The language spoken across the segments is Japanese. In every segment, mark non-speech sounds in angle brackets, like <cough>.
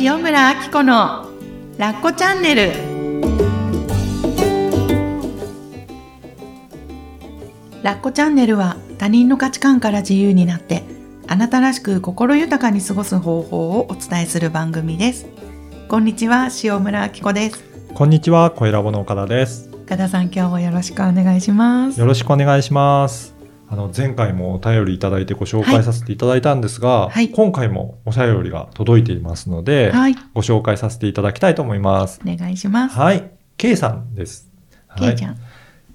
塩村あき子のラッコチャンネルラッコチャンネルは他人の価値観から自由になってあなたらしく心豊かに過ごす方法をお伝えする番組ですこんにちは塩村あき子ですこんにちは、小ラボの岡田です。岡田さん今日もよろしくお願いしますよろしくお願いします。あの、前回もお便りいただいてご紹介させていただいたんですが、はい。今回もお便りが届いていますので、はい。ご紹介させていただきたいと思います。お願いします。はい。K さんです。はい。けいちゃん。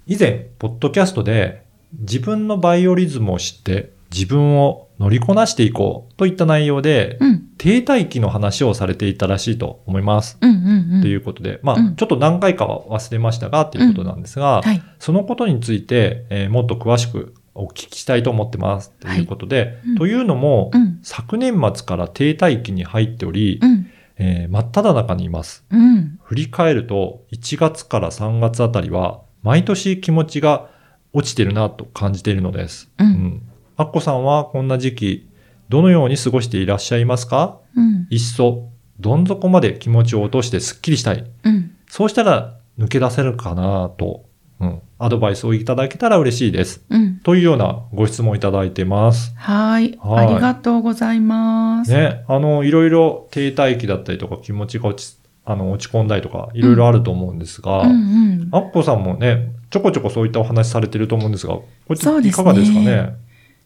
以前、ポッドキャストで、自分のバイオリズムを知って、自分を乗りこなしていこうといった内容で、うん。停滞期の話をされていたらしいと思います。うんうんうん。ということで、まあ、うん。ちょっと何回かは忘れましたが、ということなんですが、はい。そのことについて、えーもっと詳しくお聞きしたいと思ってます。ということで、うんというのも、うん昨年末から停滞期に入っており、うんえー真っ只中にいます。うん振り返ると、1月から3月あたりは、毎年気持ちが落ちてるなと感じているのです。うんうん。アッコさんはこんな時期、どのように過ごしていらっしゃいますか？うんいっそ、どん底まで気持ちを落としてスッキリしたい。うんそうしたら抜け出せるかなと、うん、アドバイスをいただけたら嬉しいです。うんというようなご質問をいただいてます。はい。はいありがとうございます。ね、あの、いろいろ停滞期だったりとか気持ちが落ち、あの、落ち込んだりとか、いろいろあると思うんですが、うんうん。アッコさんもね、ちょこちょこそういったお話されてると思うんですが、これいかがですかね？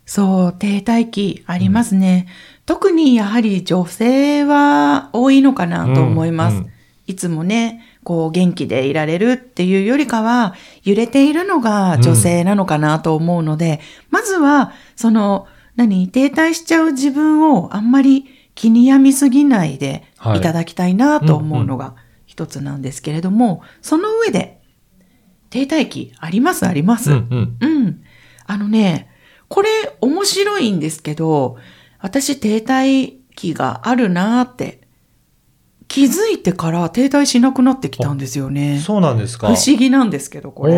そう、停滞期ありますね。特にやはり女性は多いのかなと思います。うんいつもね、こう元気でいられるっていうよりかは、揺れているのが女性なのかなと思うので、まずは、その、何、停滞しちゃう自分をあんまり気に病みすぎないではいいただきたいなと思うのが一つなんですけれども、その上で、停滞期あります？あります。うんうん。うん。あのね、これ面白いんですけど、私停滞期があるなーって、気づいてから停滞しなくなってきたんですよね。そうなんですか。不思議なんですけど、これ。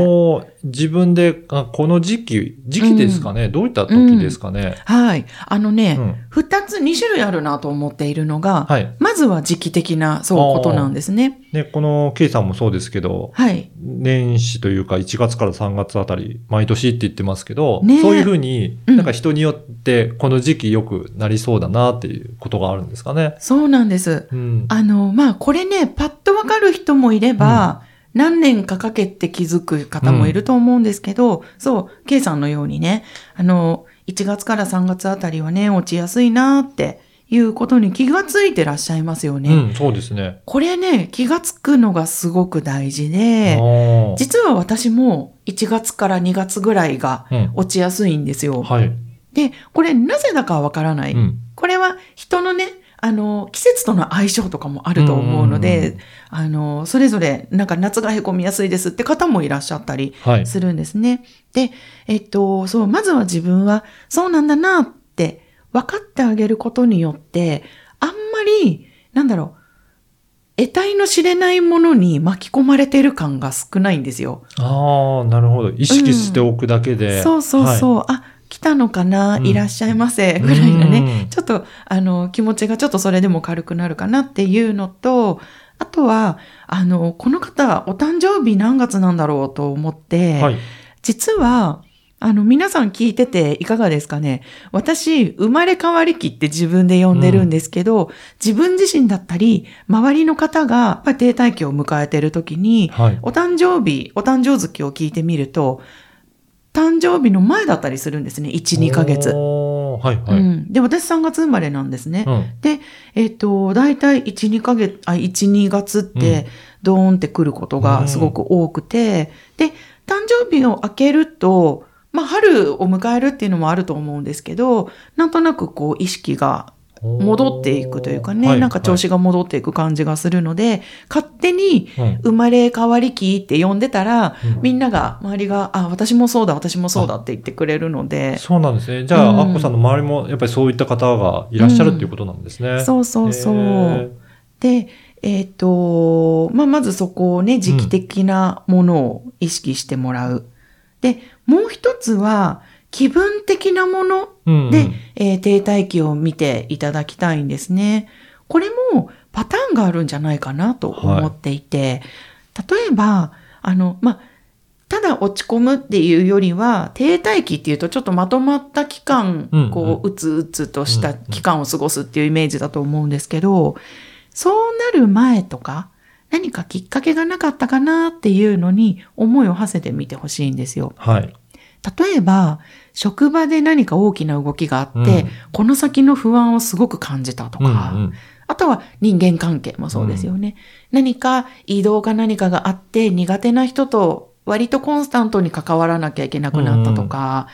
自分で、あこの時期、時期ですかね、どういった時ですかね、はい。あのね、うん二、つ、二種類あるなと思っているのが、はい。まずは時期的な、そう、ことなんですね。ね、この K さんもそうですけど、はい。年始というか1月から3月あたり、毎年って言ってますけど、ねえそういうふうに、うんなんか人によってこの時期よくなりそうだなっていうことがあるんですかね？そうなんです。うん。あの、まあ、これね、パッとわかる人もいれば、何年かかけて気づく方もいると思うんですけど、そう、K さんのようにね、あの、1月から3月あたりはね、落ちやすいなっていうことに気がついてらっしゃいますよね。うん、そうですね。これね、気がつくのがすごく大事あで、ー実は私も1月から2月ぐらいがうん。落ちやすいんですよ。はい。で、これなぜだかわからない。うん。これは人のね、あの、季節との相性とかもあると思うのうんうんで、うんあの、それぞれ、なんか夏が凹みやすいですって方もいらっしゃったりはい。するんですね。で、えっと、そう、まずは自分はそうなんだなって分かってあげることによって、あんまり、なんだろう、得体の知れないものに巻き込まれてる感が少ないんですよ。ああ、なるほど。意識しておくだけで。そうそうそう。はあ、来たのかな、うんいらっしゃいませ、ぐらいなね。うんちょっと、あの、気持ちがちょっとそれでも軽くなるかなっていうのと、あとは、あの、この方、お誕生日何月なんだろうと思って、はい。実は、あの、皆さん聞いてていかがですかね？私、生まれ変わり期って自分で呼んでるんですけど、自分自身だったり、周りの方が、やっぱり停滞期を迎えてる時に、はい。お誕生日、お誕生月を聞いてみると、誕生日の前だったりするんですね。1、2ヶ月。はい、はい。うん。で、私3月生まれなんですね。うん。で、えっ、と、大体1、2ヶ月、あ、1、2月って、ドーンって来ることがすごく多くて、で、誕生日を明けると、まあ、春を迎えるっていうのもあると思うんですけど、なんとなくこう、意識が戻っていくというかね、はいなんか調子が戻っていく感じがするので、勝手にうん。生まれ変わり期って呼んでたら、うん。みんなが、周りが、あ、私もそうだ、私もそうだって言ってくれるので、そうなんですね。じゃあ、うん。アッコさんの周りも、やっぱりそういった方がいらっしゃるっていうことなんですね。そうそうそう。へー。で、えっ、と、まあ、まずそこをね、時期的なものを意識してもらう。で、もう一つは、気分的なものうんうんで、えー停滞期を見ていただきたいんですね。これもパターンがあるんじゃないかなと思っていて、例えば、あの、まあ、ただ落ち込むっていうよりは、停滞期っていうとちょっとまとまった期間、うんうんこう、うつうつとした期間を過ごすっていうイメージだと思うんですけど、そうなる前とか、何かきっかけがなかったかなっていうのに思いを馳せてみてほしいんですよ。はい。例えば、職場で何か大きな動きがあって、うん。この先の不安をすごく感じたとか、うんうん。あとは人間関係もそうですよね。何か移動か何かがあって苦手な人と割とコンスタントに関わらなきゃいけなくなったとか、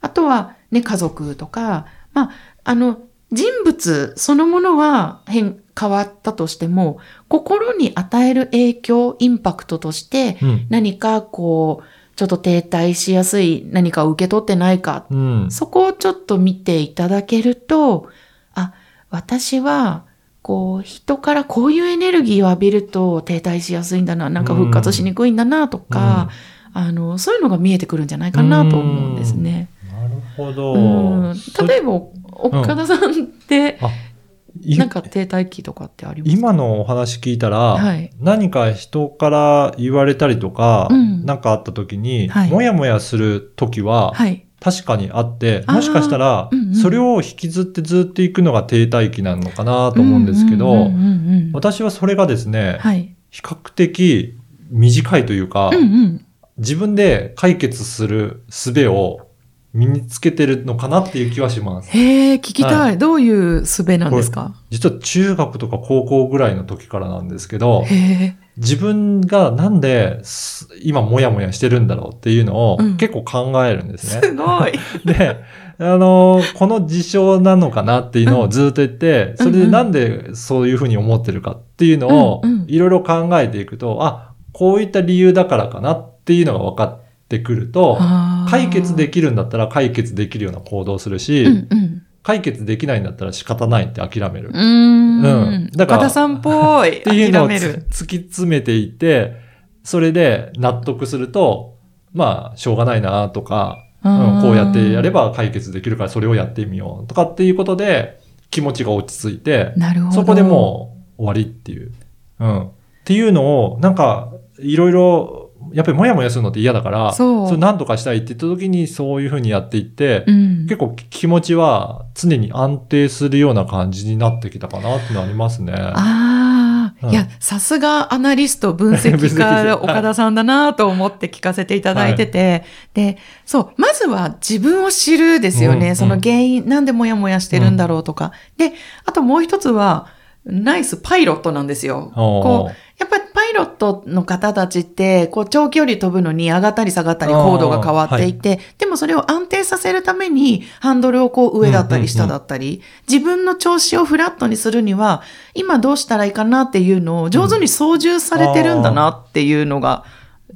あとはね、家族とか、まあ、あの、人物そのものは変、変わったとしても、心に与える影響、インパクトとして、うん。何かこう、ちょっと停滞しやすい何かを受け取ってないか、うん。そこをちょっと見ていただけると、あ、私は、こう、人からこういうエネルギーを浴びると停滞しやすいんだな、なんか復活しにくいんだなとか、あの、そういうのが見えてくるんじゃないかなと思うんですね。なるほど。うんそ例えば、岡田さんって、いなんか停滞期とかってあります今のお話聞いたら、はい。何か人から言われたりとか、うん。何かあった時に、はい。もやもやする時は、はい。確かにあって、もしかしたらうんうん、それを引きずってずっと行くのが停滞期なのかなと思うんですけど、私はそれがですね、はい。比較的短いというか、うんうん。自分で解決する術を身につけてるのかなっていう気はします。へえ、聞きたい,、はどういう術なんですか？実は中学とか高校ぐらいの時からなんですけど。自分がなんです今もやもやしてるんだろうっていうのをうん結構考えるんですね。すごい。<laughs> で、あのこの事象なのかなっていうのをずっと言って、それでなんでそういうふうに思ってるかっていうのをうんうんいろいろ考えていくと、あ、こういった理由だからかなっていうのが分かってくると、解決でききるんだったら解決できるような行動をするし、うんうん。解決できないんだったら仕方ないって諦める。うーん。うんだから岡田さんっぽい。<laughs> っていうのを。突き詰めていって、それで納得すると、まあ、しょうがないなとか、うんこうやってやれば解決できるからそれをやってみようとかっていうことで気持ちが落ち着いて、なるほど。そこでもう終わりっていう。うん。っていうのを、なんか、いろいろ、やっぱりもやもやするのって嫌だから、そうれ何とかしたいって言った時にそういうふうにやっていって、うん。結構気持ちは常に安定するような感じになってきたかなっていうのはありますね。ああ、うんいや、さすがアナリスト、分析家、は <laughs> い岡田さんだなと思って聞かせていただいてて、で、そう、まずは自分を知るですよね。うんその原因、なんでモヤモヤしてるんだろうとか。で、あともう一つは、ナイスパイロットなんですよ。こう、イロットの方たちって、こう、長距離飛ぶのに上がったり下がったり高度が変わっていて、でもそれを安定させるために、ハンドルをこう上だったり下だったり、自分の調子をフラットにするには、今どうしたらいいかなっていうのを上手に操縦されてるんだなっていうのが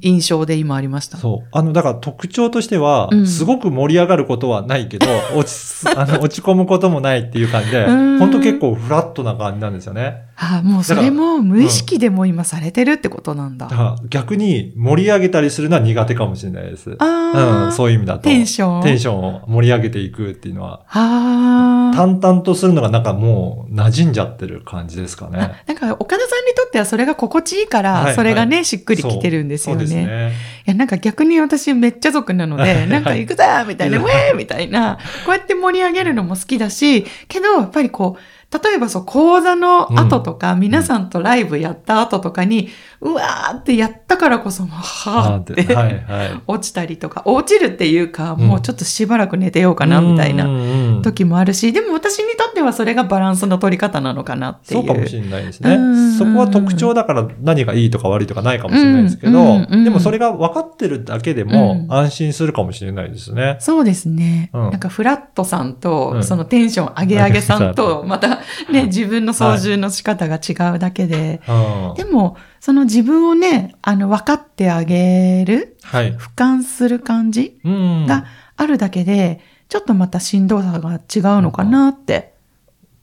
印象で今ありました？そう。あの、だから特徴としてはう、んすごく盛り上がることはないけど、<laughs> 落ちす、あの、落ち込むこともないっていう感じで、うん本当結構フラットな感じなんですよね。ああ、もうそれも無意識でも今されてるってことなんだ。だから逆に盛り上げたりするのは苦手かもしれないです。ああ、うん、そういう意味だと。テンションテンションを盛り上げていくっていうのは、ああ。淡々とするのがなんかもう馴染んじゃってる感じですかね。あなんか岡田さんにとってはそれが心地いいから、はいそれがね、はいしっくりきてるんですよね。ね。いや、なんか逆に私めっちゃ族なので、なんか行くぞみたいな、<laughs> ウェーみたいな、こうやって盛り上げるのも好きだし、けど、やっぱりこう、例えばそう、講座の後とか、皆さんとライブやった後とかに、うわーってやったからこそ、もうはーって、はいはい。落ちたりとか、落ちるっていうか、うんもうちょっとしばらく寝てようかな、みたいなな時もあるし、でも私にとってはそれがバランスの取り方なのかなってい。そううかもしれないですねうん。そこは特徴だから何がいいとか悪いとかないかもしれないですけど、うんうんでもそれが分かってるだけでも安心するかもしれないですね。そうですね。うんなんかフラットさんと、うんそのテンション上げ上げさんと、また <laughs> ね、うん自分の操縦の仕方が違うだけで、うんでも、その自分をね、あの、分かってあげる、はい。俯瞰する感じうんがあるだけで、ちょっとまたしんどさが違うのかなって。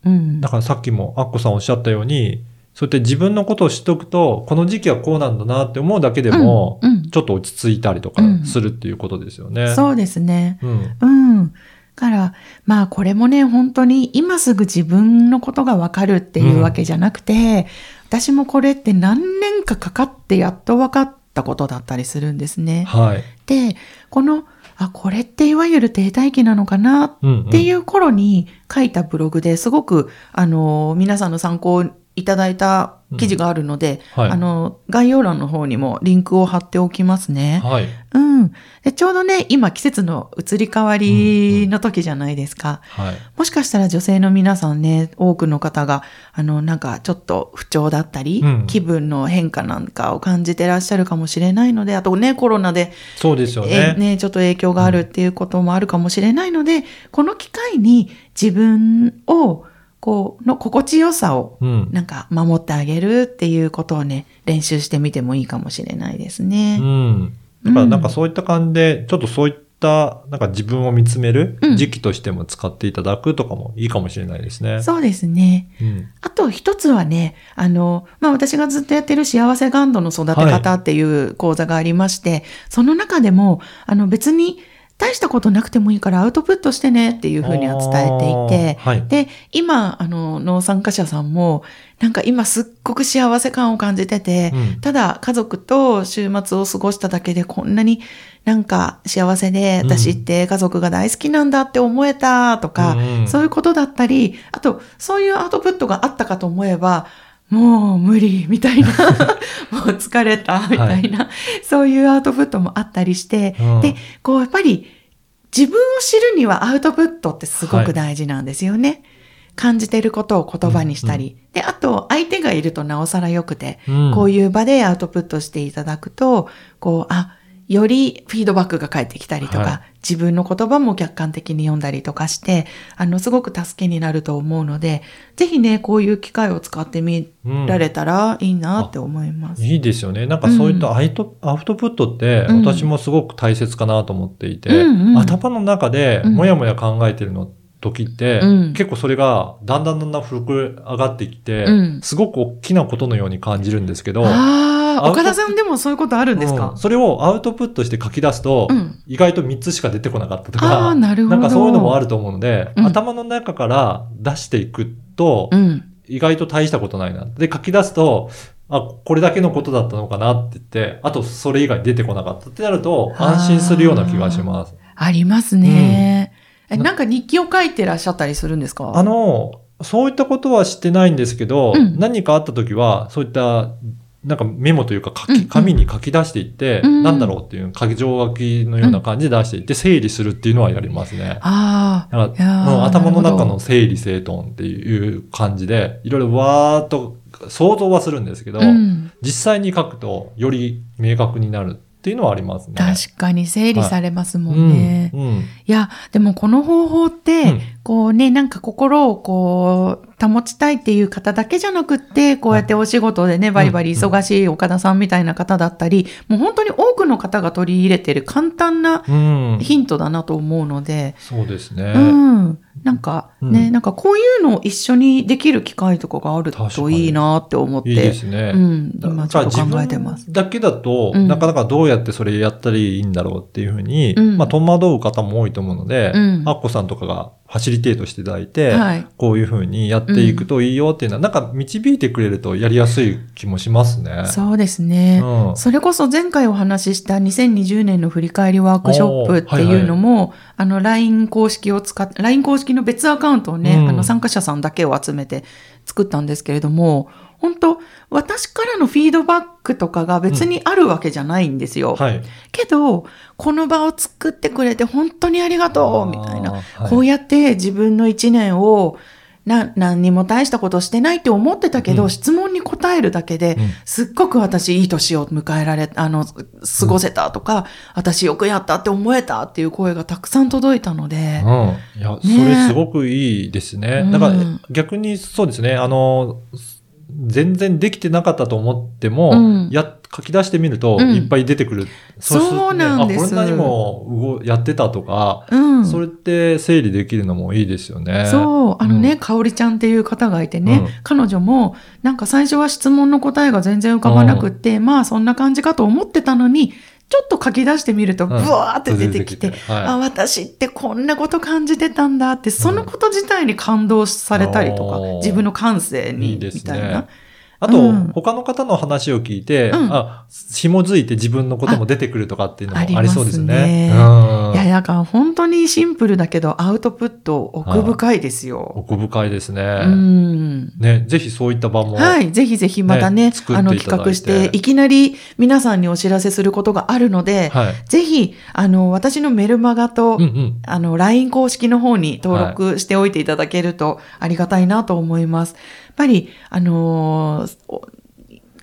うん。だからさっきもアッコさんおっしゃったように、そうやって自分のことを知っておくと、この時期はこうなんだなって思うだけでも、うんうんちょっと落ち着いたりとかするっていうことですよね。そうですね。うん。うん。から、まあこれもね、本当に今すぐ自分のことがわかるっていうわけじゃなくて、私もこれって何年かかかってやっと分かったことだったりするんですね。はい。で、この、あ、これっていわゆる停滞期なのかなうん、うん。っていう頃に書いたブログですごく、あの、皆さんの参考いただいた記事があるので、はいあの、概要欄の方にもリンクを貼っておきますね。はい。うん。でちょうどね、今季節の移り変わりの時じゃないですか。はい。もしかしたら女性の皆さんね、多くの方が、あの、なんかちょっと不調だったり、うん気分の変化なんかを感じてらっしゃるかもしれないので、あとね、コロナで、そうですよえね。ね、ちょっと影響があるっていうこともあるかもしれないので、この機会に自分を、こう、の心地よさを、なんか守ってあげるっていうことをね、練習してみてもいいかもしれないですね。うん。だからなんかそういった感じで、ちょっとそういった、なんか自分を見つめる時期としても使っていただくとかもいいかもしれないですね。そうですね。うん。あと一つはね、あの、まあ、私がずっとやってる幸せガンドの育て方っていう講座がありまして、その中でも、あの別に大したことなくてもいいからアウトプットしてねっていうふうには伝えていて、はい。で、今、あの、農参加者さんも、なんか今すっごく幸せ感を感じてて、うん。ただ家族と週末を過ごしただけでこんなになんか幸せで、うん。私って家族が大好きなんだって思えたとか、うん。そういうことだったり、あと、そういうアウトプットがあったかと思えば、もう無理みたいな、<laughs> もう疲れたみたいな、そういうアウトプットもあったりして、うん。で、こうやっぱり自分を知るにはアウトプットってすごく大事なんですよね。感じてることを言葉にしたり。で、あと、相手がいるとなおさら良くて、うん。こういう場でアウトプットしていただくと、こう、あ、よりフィードバックが返ってきたりとか、はい自分の言葉も客観的に読んだりとかして、あの、すごく助けになると思うので、ぜひね、こういう機会を使ってみられたらいいなって思います。いいですよね。なんかそういったアイト、アウトプットってうん。私もすごく大切かなと思っていて、うんうん。頭の中でうん。もやもや考えてるの時って、うん。結構それがだんだんだんだん膨れ上がってきて、うん。すごく大きなことのように感じるんですけど、岡田さんでもそういうことあるんですか？うん、それをアウトプットして書き出すと、うん意外と3つしか出てこなかったとあか、あ、なるほど。なんかそういうのもあると思うので、うん頭の中から出していくと、うん。意外と大したことないな。で、書き出すと、あ、これだけのことだったのかなって言って、あとそれ以外出てこなかったってなると、安心するような気がします。ありますね。え、ななんか日記を書いてらっしゃったりするんですか？あの、そういったことはしてないんですけど、うん何かあった時は、そういった、なんかメモというか書き、紙に書き出していって、うん。なんだろうっていう、書き上書きのような感じで出していって、整理するっていうのはやりますね。ああ、頭の中の整理整頓っていう感じで、いろいろわーっと想像はするんですけど、うん。実際に書くとより明確になるっていうのはありますね。確かに整理されますもんね。うん。うん。いや、でもこの方法って、うんこうね、なんか心をこう、保ちたいっていう方だけじゃなくって、こうやってお仕事でね、バリバリ忙しい岡田さんみたいな方だったり、もう本当に多くの方が取り入れてる簡単なうん。ヒントだなと思うので、そうですね。うん。なんかね、うんなんかこういうのを一緒にできる機会とかがあるといいなって思って。いいですね。うん。今ちょっと考えてます。だけだと、うんなかなかどうやってそれやったらいいんだろうっていうふうに、うんまあ戸惑う方も多いと思うので、うんアッコさんとかがファシリテートしていただいて、はい。こういうふうにやっていくといいよっていうのは、なんか導いてくれるとやりやすい気もしますね。そうですね。うんそれこそ前回お話しした2020年の振り返りワークショップっていうのも、あの LINE 公式を使って、LINE 公式の別アカウントをね、うんあの参加者さんだけを集めて作ったんですけれども、本当私からのフィードバックとかが別にあるわけじゃないんですよ。はい。けど、この場を作ってくれて本当にありがとうみたいな。はいこうやって自分の一年をな何にも大したことしてないって思ってたけど、うん質問に答えるだけで、うんすっごく私いい年を迎えられ、あの、過ごせたとか、私よくやったって思えたっていう声がたくさん届いたので、うん。いや、それすごくいいですね。うんだから逆にそうですね、あの、全然できてなかったと思っても、うん。や、書き出してみると、うん。いっぱい出てくる。するとそうなんです。あ、こんなにも動やってたとか、うん。それって整理できるのもいいですよね。そう、あのね、うん。かおりちゃんっていう方がいてね、うん。彼女も、なんか最初は質問の答えが全然浮かばなくって、まあそんな感じかと思ってたのに、ちょっと書き出してみると、うん。ブワーって出てきて、はい。あ、私ってこんなこと感じてたんだって、そのこと自体に感動されたりとか、自分の感性いに、みたいな。あと、うん他の方の話を聞いて、うんあ、紐づいて自分のことも出てくるとかっていうのもありそうですね。すうんいや、だから本当にシンプルだけど、アウトプット奥深いですよ。奥深いですね。うん。ね、ぜひそういった場も。はい。ぜひぜひまたね、あの、企画して、いきなり皆さんにお知らせすることがあるので、はい。ぜひ、あの、私のメルマガと、うんうん。あの、LINE 公式の方に登録しておいていただけるとありがたいなと思います。やっぱり、あのーお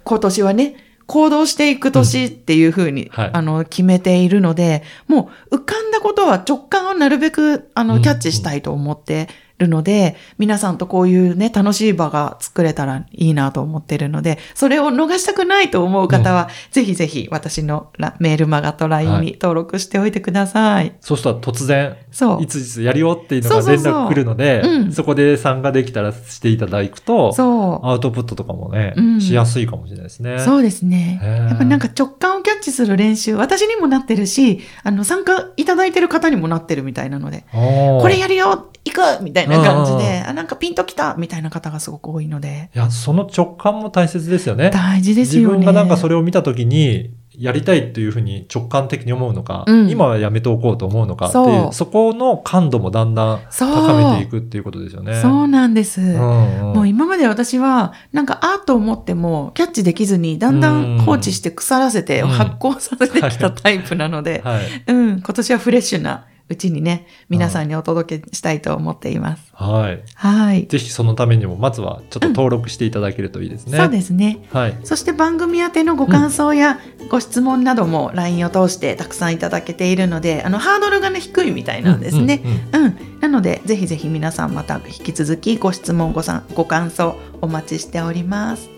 今年はね、行動していく年っていうふうに、はい。あの、決めているので、もう浮かんだことは直感をなるべく、あの、うん。キャッチしたいと思ってるので、皆さんとこういうね、楽しい場が作れたらいいなと思ってるので、それを逃したくないと思う方は、ぜひぜひ私のラメールマガと LINE に登録しておいてください。そうしたら突然、そうい。ついつやるよっていうのが連絡来るので、うんそこで参加できたらしていただくと、そう。アウトプットとかもね、うんしやすいかもしれないですね。そうですね。やっぱなんか直感をキャッチする練習、私にもなってるし、あの、参加いただいてる方にもなってるみたいなので、ここれやるよ行くみたいな感じうんうん。で、あ、なんかピンときたみたいな方がすごく多いので、いや、その直感も大切ですよね。大事ですよね。自分がなんかそれを見たときに、やりたいっていうふうに直感的に思うのか、うん。今はやめておこうと思うのかっていう、そこの感度もだんだん高めていくっていうことですよね。そうなんです。うんうん。もう今まで私は、なんかアートを持ってもキャッチできずに、だんだん放置して腐らせてうん。発酵させてきたタイプなので、はい。うん、今年はフレッシュなうちにね、皆さんにお届けしたいと思っています。はい。はい。ぜひそのためにも、まずはちょっと登録していただけるといいですね。そうですね。はい。そして番組宛てのご感想やご質問なども LINE を通してたくさんいただけているので、あの、ハードルがね、低いみたいなんですね。うんうんうん。なので、ぜひぜひ皆さんまた引き続きご質問、ごさんご感想お待ちしております。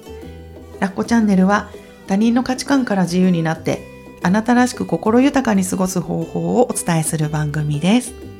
ラッコチャンネルは他人の価値観から自由になって、あなたらしく心豊かに過ごす方法をお伝えする番組です。